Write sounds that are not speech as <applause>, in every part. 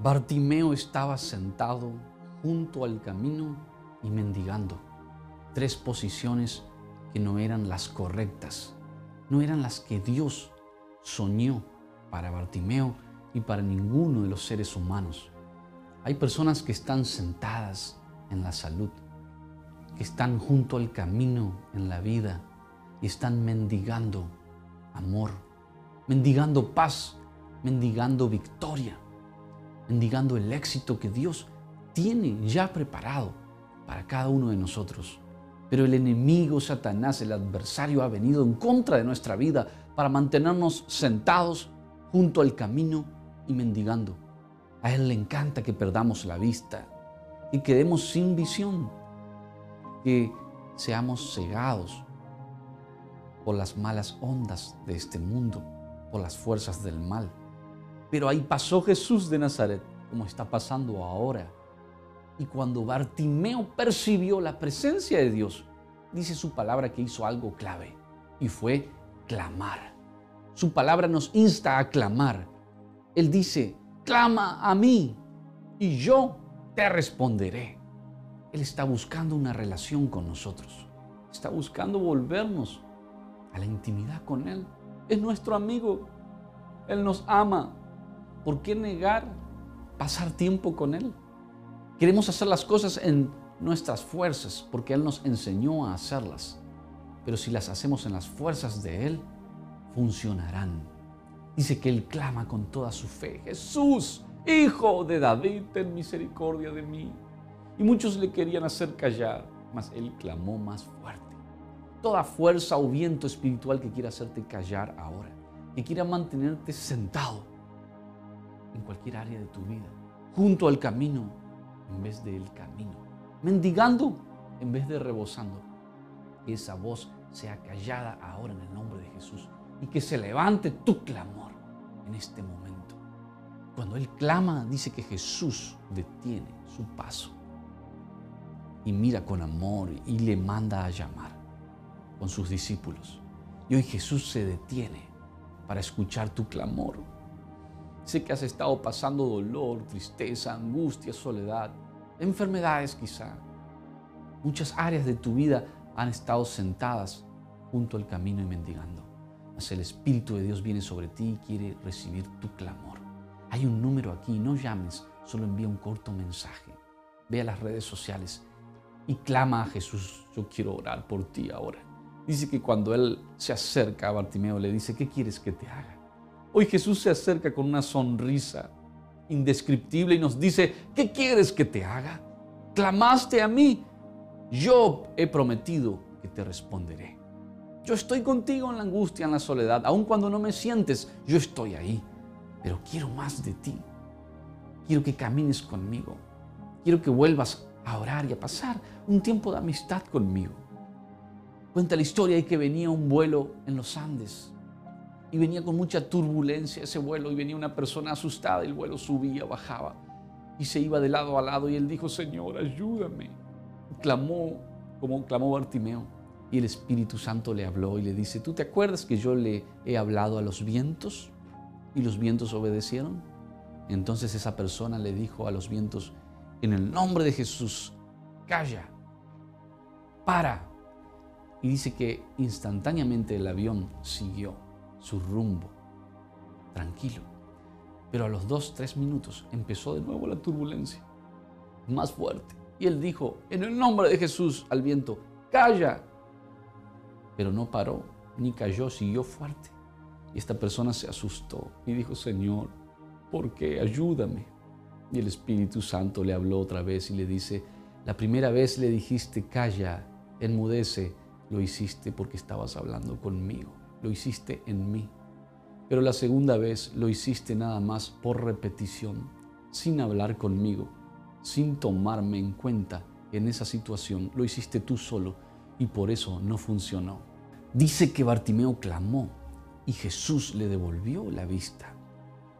Bartimeo estaba sentado junto al camino y mendigando. Tres posiciones que no eran las correctas, no eran las que Dios soñó para Bartimeo y para ninguno de los seres humanos. Hay personas que están sentadas en la salud, que están junto al camino en la vida y están mendigando amor, mendigando paz, mendigando victoria, mendigando el éxito que Dios tiene ya preparado para cada uno de nosotros. Pero el enemigo Satanás, el adversario, ha venido en contra de nuestra vida para mantenernos sentados junto al camino y mendigando. A Él le encanta que perdamos la vista y quedemos sin visión, que seamos cegados por las malas ondas de este mundo, por las fuerzas del mal. Pero ahí pasó Jesús de Nazaret, como está pasando ahora. Y cuando Bartimeo percibió la presencia de Dios, dice su palabra que hizo algo clave y fue clamar. Su palabra nos insta a clamar. Él dice, clama a mí y yo te responderé. Él está buscando una relación con nosotros. Está buscando volvernos a la intimidad con Él. Es nuestro amigo. Él nos ama. ¿Por qué negar pasar tiempo con Él? Queremos hacer las cosas en nuestras fuerzas porque Él nos enseñó a hacerlas. Pero si las hacemos en las fuerzas de Él, funcionarán. Dice que Él clama con toda su fe. Jesús, Hijo de David, ten misericordia de mí. Y muchos le querían hacer callar, mas Él clamó más fuerte. Toda fuerza o viento espiritual que quiera hacerte callar ahora, que quiera mantenerte sentado en cualquier área de tu vida, junto al camino en vez del camino, mendigando en vez de rebosando. Que esa voz sea callada ahora en el nombre de Jesús y que se levante tu clamor en este momento. Cuando Él clama, dice que Jesús detiene su paso y mira con amor y le manda a llamar con sus discípulos. Y hoy Jesús se detiene para escuchar tu clamor. Sé que has estado pasando dolor, tristeza, angustia, soledad, enfermedades quizá. Muchas áreas de tu vida han estado sentadas junto al camino y mendigando. Mas el Espíritu de Dios viene sobre ti y quiere recibir tu clamor. Hay un número aquí, no llames, solo envía un corto mensaje. Ve a las redes sociales y clama a Jesús. Yo quiero orar por ti ahora. Dice que cuando Él se acerca a Bartimeo le dice, ¿qué quieres que te haga? Hoy Jesús se acerca con una sonrisa indescriptible y nos dice, ¿qué quieres que te haga? Clamaste a mí. Yo he prometido que te responderé. Yo estoy contigo en la angustia, en la soledad. Aun cuando no me sientes, yo estoy ahí. Pero quiero más de ti. Quiero que camines conmigo. Quiero que vuelvas a orar y a pasar un tiempo de amistad conmigo. Cuenta la historia de que venía un vuelo en los Andes y venía con mucha turbulencia ese vuelo y venía una persona asustada y el vuelo subía, bajaba y se iba de lado a lado y él dijo, Señor, ayúdame. clamó como clamó Bartimeo y el Espíritu Santo le habló y le dice, ¿tú te acuerdas que yo le he hablado a los vientos y los vientos obedecieron? Entonces esa persona le dijo a los vientos, en el nombre de Jesús, calla, para, y dice que instantáneamente el avión siguió su rumbo, tranquilo. Pero a los dos, tres minutos empezó de nuevo la turbulencia, más fuerte. Y él dijo, en el nombre de Jesús al viento, calla. Pero no paró, ni cayó, siguió fuerte. Y esta persona se asustó y dijo, Señor, ¿por qué? Ayúdame. Y el Espíritu Santo le habló otra vez y le dice, la primera vez le dijiste, calla, enmudece, lo hiciste porque estabas hablando conmigo, lo hiciste en mí. Pero la segunda vez lo hiciste nada más por repetición, sin hablar conmigo, sin tomarme en cuenta en esa situación. Lo hiciste tú solo y por eso no funcionó. Dice que Bartimeo clamó y Jesús le devolvió la vista.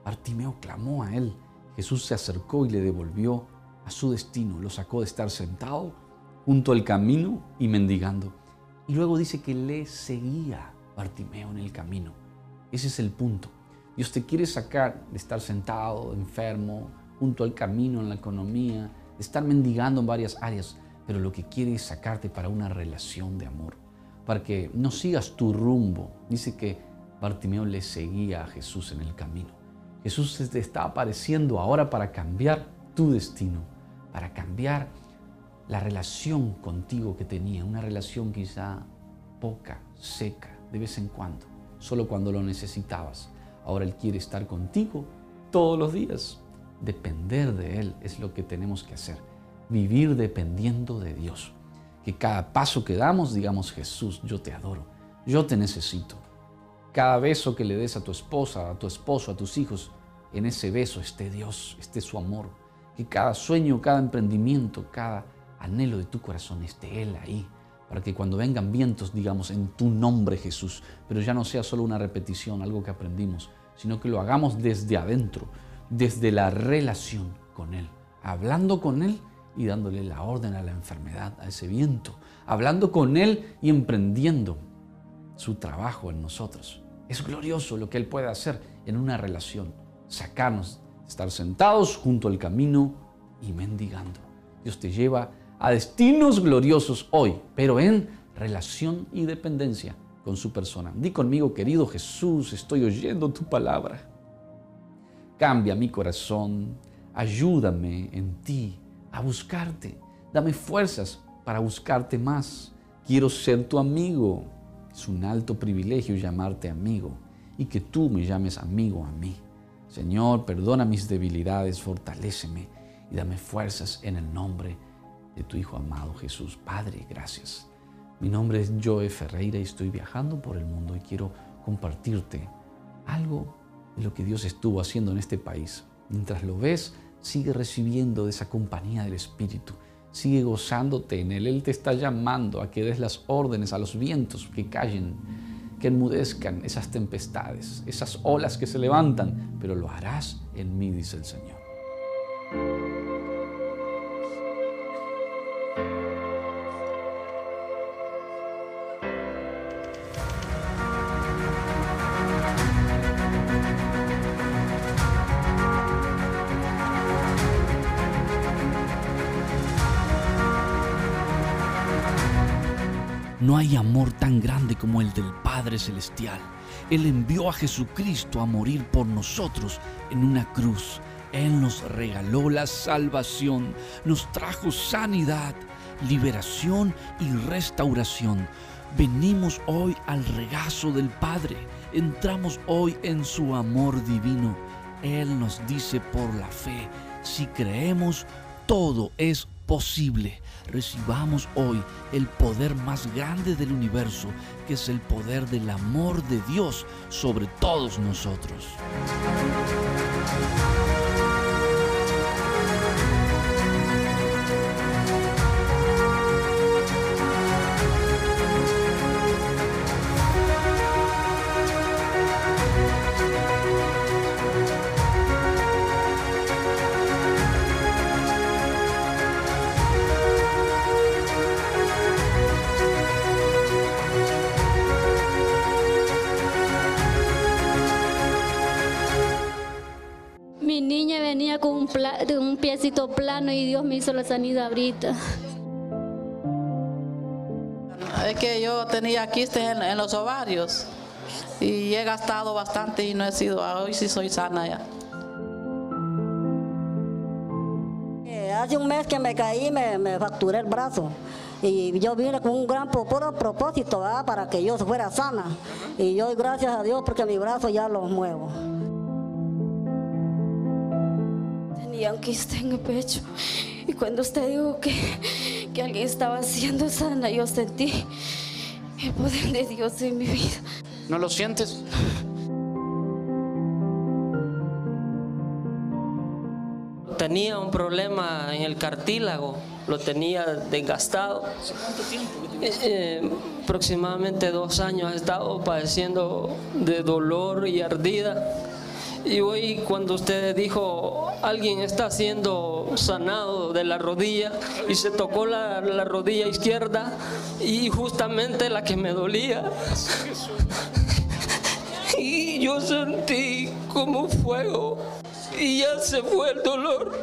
Bartimeo clamó a él. Jesús se acercó y le devolvió a su destino. Lo sacó de estar sentado junto al camino y mendigando. Y luego dice que le seguía Bartimeo en el camino. Ese es el punto. Dios te quiere sacar de estar sentado, enfermo junto al camino, en la economía, de estar mendigando en varias áreas, pero lo que quiere es sacarte para una relación de amor, para que no sigas tu rumbo. Dice que Bartimeo le seguía a Jesús en el camino. Jesús te está apareciendo ahora para cambiar tu destino, para cambiar la relación contigo que tenía, una relación quizá poca, seca, de vez en cuando, solo cuando lo necesitabas. Ahora Él quiere estar contigo todos los días. Depender de Él es lo que tenemos que hacer. Vivir dependiendo de Dios. Que cada paso que damos digamos, Jesús, yo te adoro, yo te necesito. Cada beso que le des a tu esposa, a tu esposo, a tus hijos, en ese beso esté Dios, esté su amor. Que cada sueño, cada emprendimiento, cada anhelo de tu corazón esté Él ahí. Para que cuando vengan vientos digamos en tu nombre Jesús, pero ya no sea solo una repetición, algo que aprendimos, sino que lo hagamos desde adentro, desde la relación con Él, hablando con Él y dándole la orden a la enfermedad, a ese viento, hablando con Él y emprendiendo su trabajo en nosotros. Es glorioso lo que Él puede hacer en una relación, sacarnos, estar sentados junto al camino y mendigando. Dios te lleva a destinos gloriosos hoy, pero en relación y dependencia con su persona. Di conmigo, querido Jesús, estoy oyendo tu palabra. Cambia mi corazón, ayúdame en ti a buscarte. Dame fuerzas para buscarte más. Quiero ser tu amigo. Es un alto privilegio llamarte amigo y que tú me llames amigo a mí. Señor, perdona mis debilidades, fortaléceme y dame fuerzas en el nombre de tu Hijo amado Jesús. Padre, gracias. Mi nombre es Joe Ferreira y estoy viajando por el mundo y quiero compartirte algo de lo que Dios estuvo haciendo en este país. Mientras lo ves, sigue recibiendo de esa compañía del Espíritu. Sigue gozándote en Él. Él te está llamando a que des las órdenes a los vientos que callen, que enmudezcan esas tempestades, esas olas que se levantan, pero lo harás en mí, dice el Señor. No hay amor tan grande como el del Padre Celestial. Él envió a Jesucristo a morir por nosotros en una cruz. Él nos regaló la salvación, nos trajo sanidad, liberación y restauración. Venimos hoy al regazo del Padre, entramos hoy en su amor divino. Él nos dice por la fe, si creemos, todo es posible. Recibamos hoy el poder más grande del universo, que es el poder del amor de Dios sobre todos nosotros. Plano y Dios me hizo la sanidad ahorita. Es que yo tenía quistes en, los ovarios y he gastado bastante y no he sido, hoy sí soy sana ya. Hace un mes que me caí, me, me fracturé el brazo. Y yo vine con un gran propósito para que yo fuera sana. Y yo, gracias a Dios, porque mi brazo ya lo muevo. Y aunque esté en el pecho. Y cuando usted dijo que, que alguien estaba siendo sana, yo sentí el poder de Dios en mi vida. ¿No lo sientes? Tenía un problema en el cartílago, lo tenía desgastado. ¿Cuánto tiempo? Eh, eh, aproximadamente dos años he estado padeciendo de dolor y ardida y hoy cuando usted dijo, alguien está siendo sanado de la rodilla y se tocó la, la rodilla izquierda y justamente la que me dolía. <laughs> Y yo sentí como fuego y ya se fue el dolor.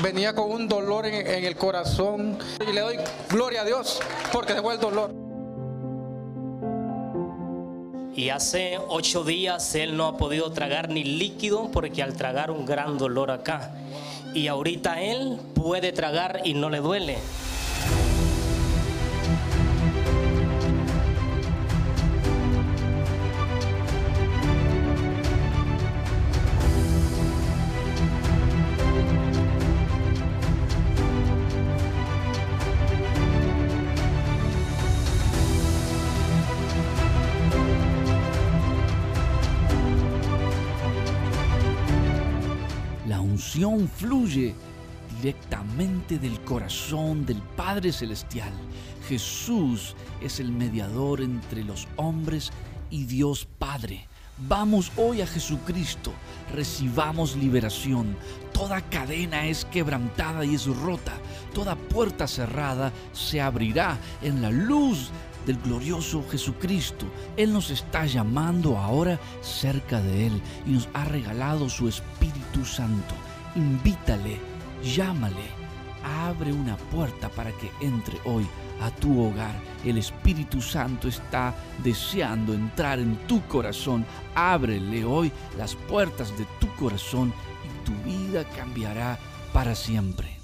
Venía con un dolor en, el corazón y le doy gloria a Dios porque se fue el dolor. Y hace ocho días él no ha podido tragar ni líquido porque al tragar un gran dolor acá. Y ahorita él puede tragar y no le duele. Unción fluye directamente del corazón del Padre Celestial. Jesús es el mediador entre los hombres y Dios Padre. Vamos hoy a Jesucristo, recibamos liberación. Toda cadena es quebrantada y es rota. Toda puerta cerrada se abrirá en la luz del glorioso Jesucristo. Él nos está llamando ahora cerca de Él y nos ha regalado su Espíritu Santo. Invítale, llámale, abre una puerta para que entre hoy a tu hogar. El Espíritu Santo está deseando entrar en tu corazón. Ábrele hoy las puertas de tu corazón y tu vida cambiará para siempre.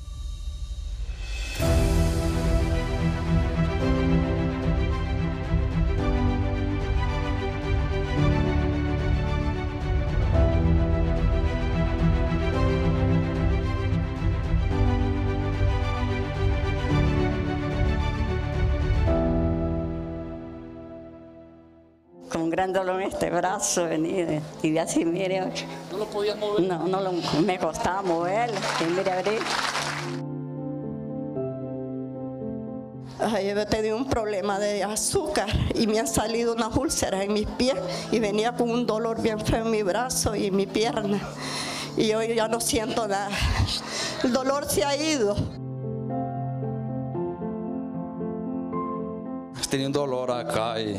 Gran dolor en este brazo venía y así, mire. ¿No lo podías mover? No, no lo, me costaba moverlo. Y mire, abrir. Ay, yo he tenido un problema de azúcar y me han salido unas úlceras en mis pies y venía con un dolor bien feo en mi brazo y en mi pierna. Y hoy ya no siento nada. El dolor se ha ido. Tenía dolor acá y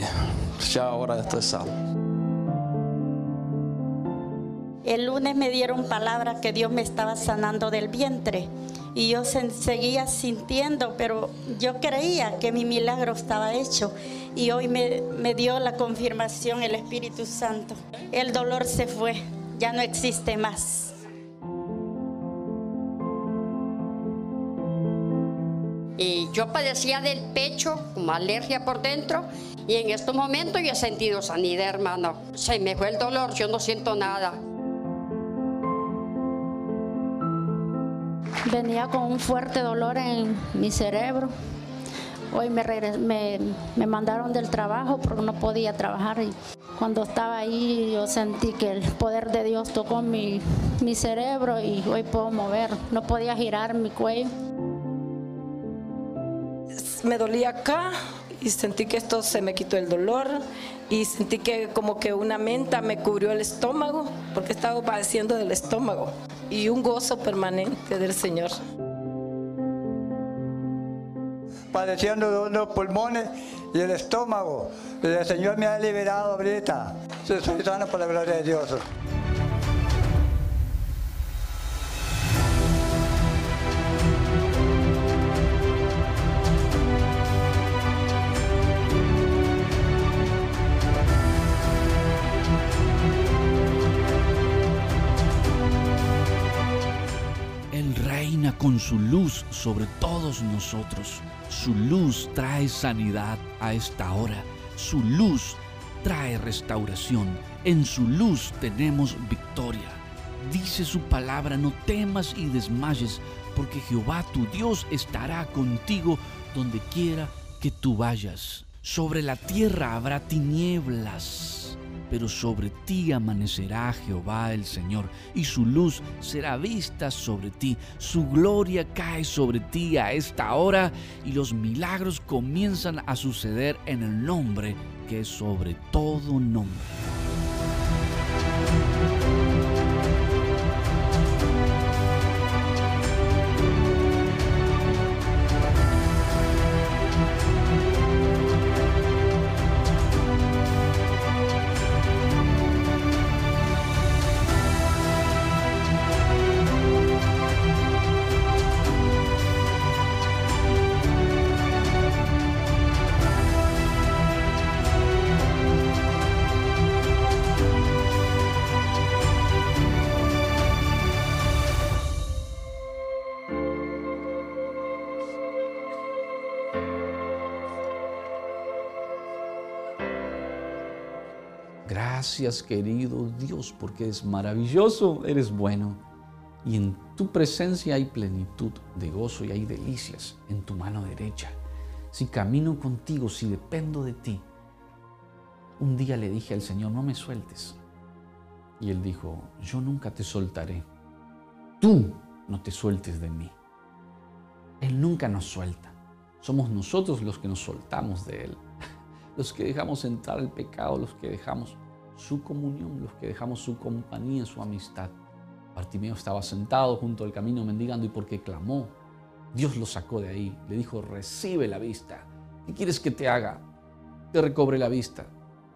ya ahora estoy sano. El lunes me dieron palabra que Dios me estaba sanando del vientre y yo se- seguía sintiendo, pero yo creía que mi milagro estaba hecho y hoy me, me dio la confirmación el Espíritu Santo. El dolor se fue, ya no existe más. Y yo padecía del pecho, como alergia por dentro, y en estos momentos yo he sentido sanidad, hermano. Se me fue el dolor, yo no siento nada. Venía con un fuerte dolor en mi cerebro. Hoy me, me, me mandaron del trabajo porque no podía trabajar. Y cuando estaba ahí yo sentí que el poder de Dios tocó mi, mi cerebro y hoy puedo mover. No podía girar mi cuello. Me dolía acá y sentí que esto se me quitó el dolor y sentí que como que una menta me cubrió el estómago porque estaba padeciendo del estómago y un gozo permanente del Señor. padeciendo de unos pulmones y el estómago. El Señor me ha liberado ahorita. Soy sano por la gloria de Dios. Con su luz sobre todos nosotros. Su luz trae sanidad a esta hora. Su luz trae restauración. En su luz tenemos victoria. Dice su palabra, no temas y desmayes, porque Jehová tu Dios estará contigo donde quiera que tú vayas. Sobre la tierra habrá tinieblas, pero sobre ti amanecerá Jehová el Señor, y su luz será vista sobre ti. Su gloria cae sobre ti a esta hora, y los milagros comienzan a suceder en el nombre que es sobre todo nombre. Gracias querido Dios porque es maravilloso, eres bueno. Y en tu presencia hay plenitud de gozo y hay delicias en tu mano derecha. Si camino contigo, si dependo de ti. Un día le dije al Señor, no me sueltes. Y él dijo, yo nunca te soltaré. Tú no te sueltes de mí. Él nunca nos suelta. Somos nosotros los que nos soltamos de Él. <laughs> Los que dejamos entrar el pecado, los que dejamos su comunión, los que dejamos su compañía, su amistad. Bartimeo estaba sentado junto al camino mendigando y porque clamó, Dios lo sacó de ahí. Le dijo, recibe la vista. ¿Qué quieres que te haga? Te recobre la vista.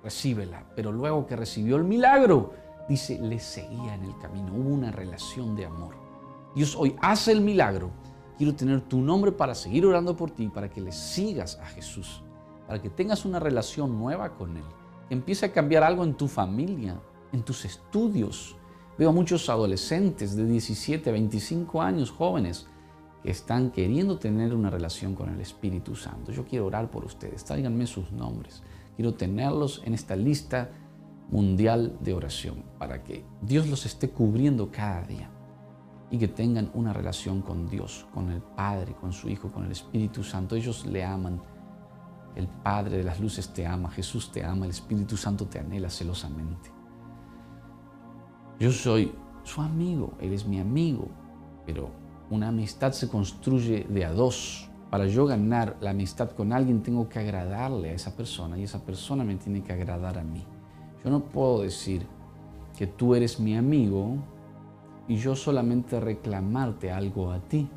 Recíbela. Pero luego que recibió el milagro, dice, le seguía en el camino. Hubo una relación de amor. Dios hoy hace el milagro. Quiero tener tu nombre para seguir orando por ti, para que le sigas a Jesús, para que tengas una relación nueva con Él, empiece a cambiar algo en tu familia, en tus estudios. Veo muchos adolescentes de 17 a 25 años, jóvenes, que están queriendo tener una relación con el Espíritu Santo. Yo quiero orar por ustedes, tráiganme sus nombres. Quiero tenerlos en esta lista mundial de oración para que Dios los esté cubriendo cada día y que tengan una relación con Dios, con el Padre, con su Hijo, con el Espíritu Santo. Ellos le aman. El Padre de las luces te ama, Jesús te ama, el Espíritu Santo te anhela celosamente. Yo soy su amigo, Él es mi amigo, pero una amistad se construye de a dos. Para yo ganar la amistad con alguien tengo que agradarle a esa persona y esa persona me tiene que agradar a mí. Yo no puedo decir que tú eres mi amigo y yo solamente reclamarte algo a ti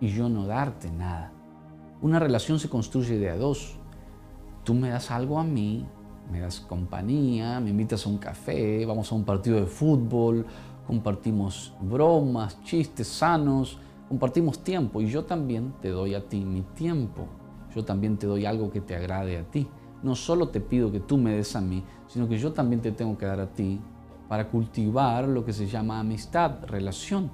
y yo no darte nada. Una relación se construye de a dos. Tú me das algo a mí, me das compañía, me invitas a un café, vamos a un partido de fútbol, compartimos bromas, chistes sanos, compartimos tiempo y yo también te doy a ti mi tiempo. Yo también te doy algo que te agrade a ti. No solo te pido que tú me des a mí, sino que yo también te tengo que dar a ti para cultivar lo que se llama amistad, relación.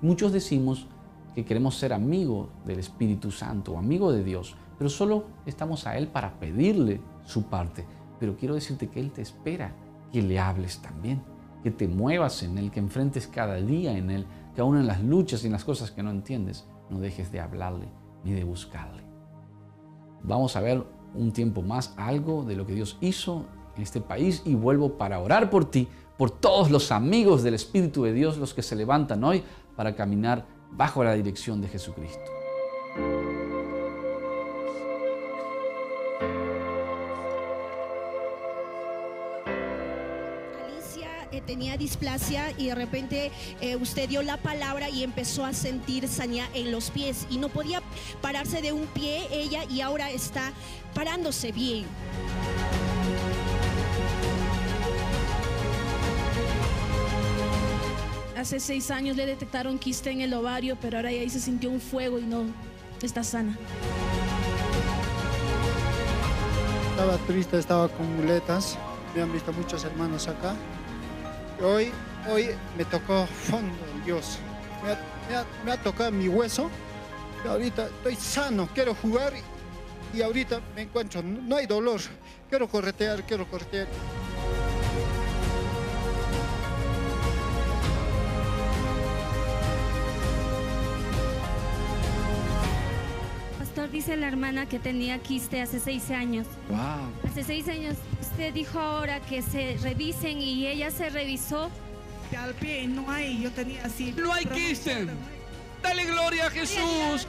Muchos decimos que queremos ser amigos del Espíritu Santo amigo de Dios, pero solo estamos a Él para pedirle su parte. Pero quiero decirte que Él te espera que le hables también, que te muevas en Él, que enfrentes cada día en Él, que aún en las luchas y en las cosas que no entiendes, no dejes de hablarle ni de buscarle. Vamos a ver un tiempo más algo de lo que Dios hizo en este país y vuelvo para orar por ti, por todos los amigos del Espíritu de Dios, los que se levantan hoy para caminar bajo la dirección de Jesucristo. Tenía displasia y de repente eh, usted dio la palabra y empezó a sentir sanidad en los pies y no podía pararse de un pie ella y ahora está parándose bien. Hace seis años le detectaron quiste en el ovario, pero ahora ahí se sintió un fuego y no está sana. Estaba triste, estaba con muletas. Me han visto muchos hermanos acá. Hoy, hoy me tocó fondo Dios. Me ha, tocado mi hueso. Y ahorita estoy sano, quiero jugar y ahorita me encuentro, no hay dolor. Quiero corretear, quiero corretear. Dice la hermana que tenía quiste hace seis años. Wow. Hace seis años. Usted dijo ahora que se revisen y ella se revisó. Al pie no hay, yo tenía así. No hay quiste. Dale gloria a Jesús.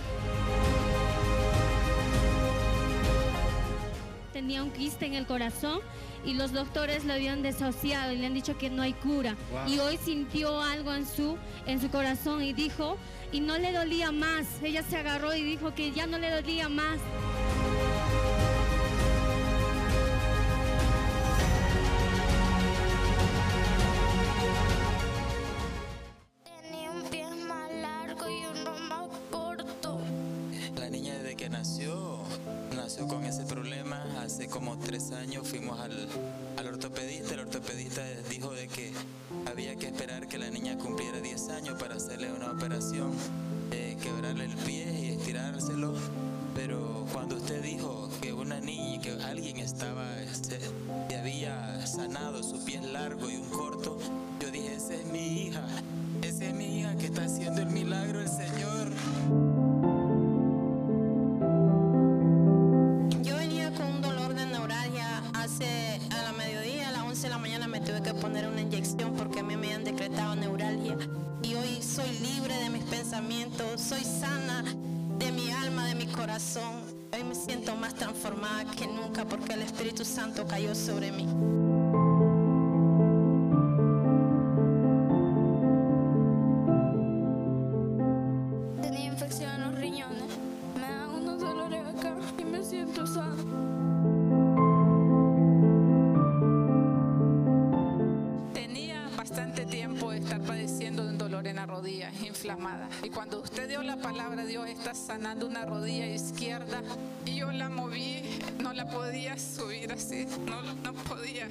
Tenía un quiste en el corazón y los doctores lo habían desociado y le han dicho que no hay cura. Y hoy sintió algo en su, en su corazón y dijo, y no le dolía más. Ella se agarró y dijo que ya no le dolía más. Esperar que la niña cumpliera 10 años para hacerle una operación, quebrarle el pie y estirárselo. Pero cuando usted dijo que una niña, que alguien estaba, este, que había sanado su pies largo y un corto, yo dije, esa es mi hija, esa es mi hija que está haciendo el milagro el Señor. Siento más transformada que nunca porque el Espíritu Santo cayó sobre mí. Tenía infección en los riñones. Me dan unos dolores acá y me siento sana. Tenía bastante tiempo de estar padeciendo de un dolor en la rodilla inflamada. Y cuando usted dio la palabra, Dios está sanando una rodilla izquierda. Yo la moví, no la podía subir así, no, no podía.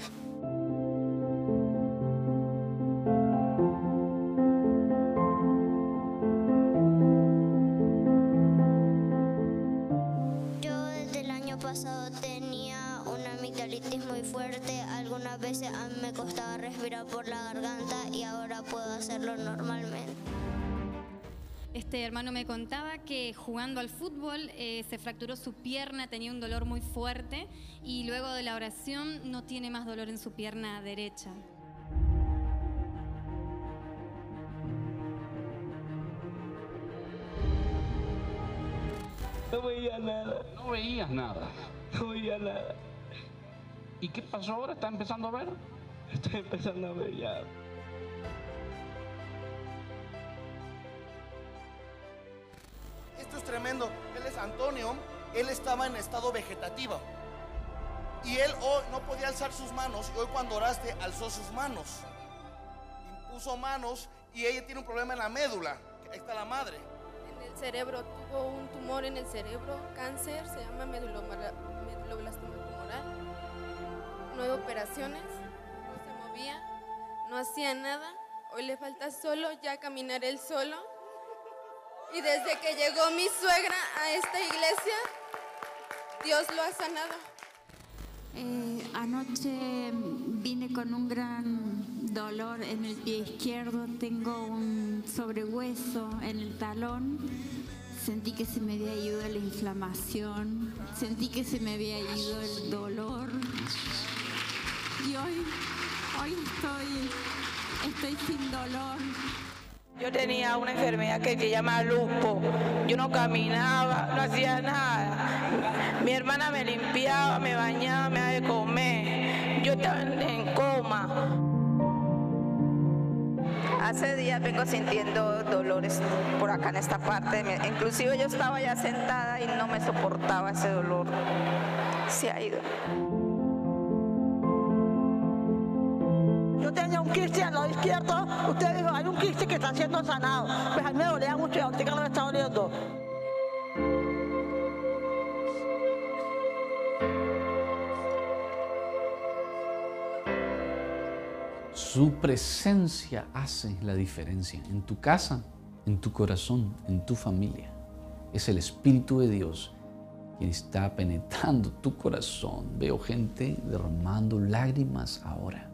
Este hermano me contaba que jugando al fútbol eh, se fracturó su pierna, tenía un dolor muy fuerte y luego de la oración no tiene más dolor en su pierna derecha. No veía nada. No veías nada. No veía nada. ¿Y qué pasó ahora? ¿Está empezando a ver? Estoy empezando a ver ya. Esto es tremendo. Él es Antonio. Él estaba en estado vegetativo. Y él hoy no podía alzar sus manos. Y hoy cuando oraste, alzó sus manos. Impuso manos y ella tiene un problema en la médula. Ahí está la madre. En el cerebro, tuvo un tumor en el cerebro, cáncer, se llama meduloblastoma tumoral. Nueve operaciones, no se movía, no hacía nada. Hoy le falta solo ya caminar él solo. Y desde que llegó mi suegra a esta iglesia, Dios lo ha sanado. Eh, anoche vine con un gran dolor en el pie izquierdo, tengo un sobrehueso en el talón, sentí que se me había ido la inflamación, sentí que se me había ido el dolor y hoy, hoy estoy, estoy sin dolor. Yo tenía una enfermedad que se llama lupo. Yo no caminaba, no hacía nada. Mi hermana me limpiaba, me bañaba, me daba de comer. Yo estaba en, coma. Hace días vengo sintiendo dolores por acá en esta parte. Inclusive yo estaba ya sentada y no me soportaba ese dolor. Se ha ido. Quiste al lado izquierdo. Usted dijo, hay un quiste que está siendo sanado. Pues a mí me dolía mucho y ahorita no me está doliendo. Su presencia hace la diferencia en tu casa, en tu corazón, en tu familia. Es el Espíritu de Dios quien está penetrando tu corazón. Veo gente derramando lágrimas ahora.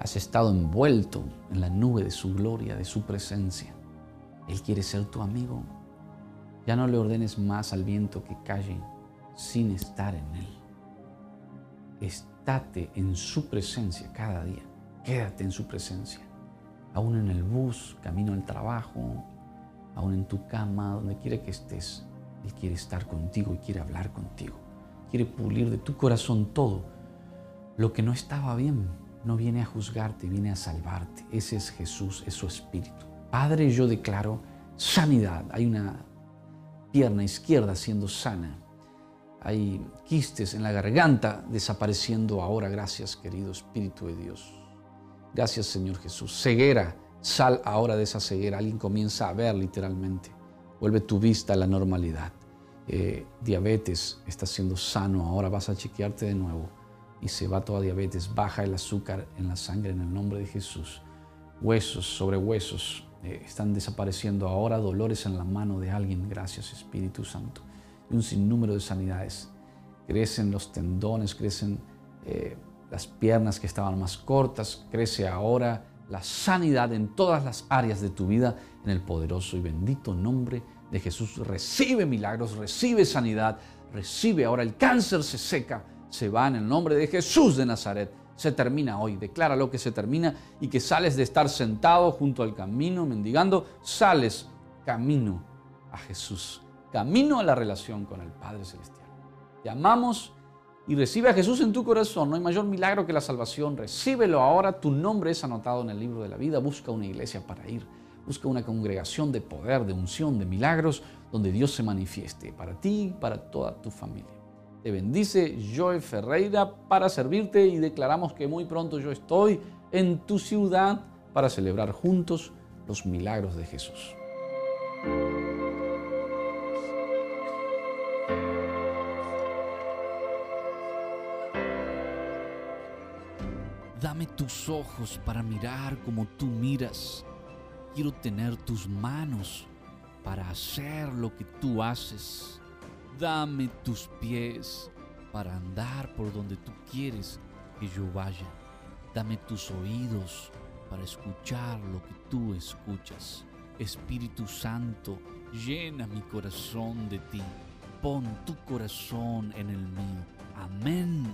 Has estado envuelto en la nube de su gloria, de su presencia. Él quiere ser tu amigo. Ya no le ordenes más al viento que calle sin estar en él. Estate en su presencia cada día. Quédate en su presencia. Aún en el bus, camino al trabajo, aún en tu cama, donde quiera que estés. Él quiere estar contigo y quiere hablar contigo. Quiere pulir de tu corazón todo. Lo que no estaba bien no viene a juzgarte, viene a salvarte. Ese es Jesús, es su espíritu. Padre, yo declaro sanidad. Hay una pierna izquierda siendo sana. Hay quistes en la garganta desapareciendo ahora. Gracias, querido Espíritu de Dios. Gracias, Señor Jesús. Ceguera, sal ahora de esa ceguera. Alguien comienza a ver literalmente. Vuelve tu vista a la normalidad. Eh, diabetes, estás siendo sano. Ahora vas a chequearte de nuevo y se va toda diabetes. Baja el azúcar en la sangre en el nombre de Jesús. Huesos sobre huesos eh, están desapareciendo ahora. Dolores en la mano de alguien. Gracias, Espíritu Santo. de un sinnúmero de sanidades. Crecen los tendones, crecen eh, las piernas que estaban más cortas, crece ahora la sanidad en todas las áreas de tu vida en el poderoso y bendito nombre de Jesús. Recibe milagros, recibe sanidad, recibe ahora el cáncer se seca, se va en el nombre de Jesús de Nazaret. Se termina hoy, declara lo que se termina y que sales de estar sentado junto al camino mendigando, sales camino a Jesús, camino a la relación con el Padre Celestial. Te amamos y recibe a Jesús en tu corazón. No hay mayor milagro que la salvación. Recíbelo ahora. Tu nombre es anotado en el libro de la vida. Busca una iglesia para ir. Busca una congregación de poder, de unción, de milagros, donde Dios se manifieste para ti y para toda tu familia. Te bendice Joe Ferreira para servirte y declaramos que muy pronto yo estoy en tu ciudad para celebrar juntos los milagros de Jesús. Dame tus ojos para mirar como tú miras. Quiero tener tus manos para hacer lo que tú haces. Dame tus pies para andar por donde tú quieres que yo vaya. Dame tus oídos para escuchar lo que tú escuchas. Espíritu Santo, llena mi corazón de ti. Pon tu corazón en el mío. Amén.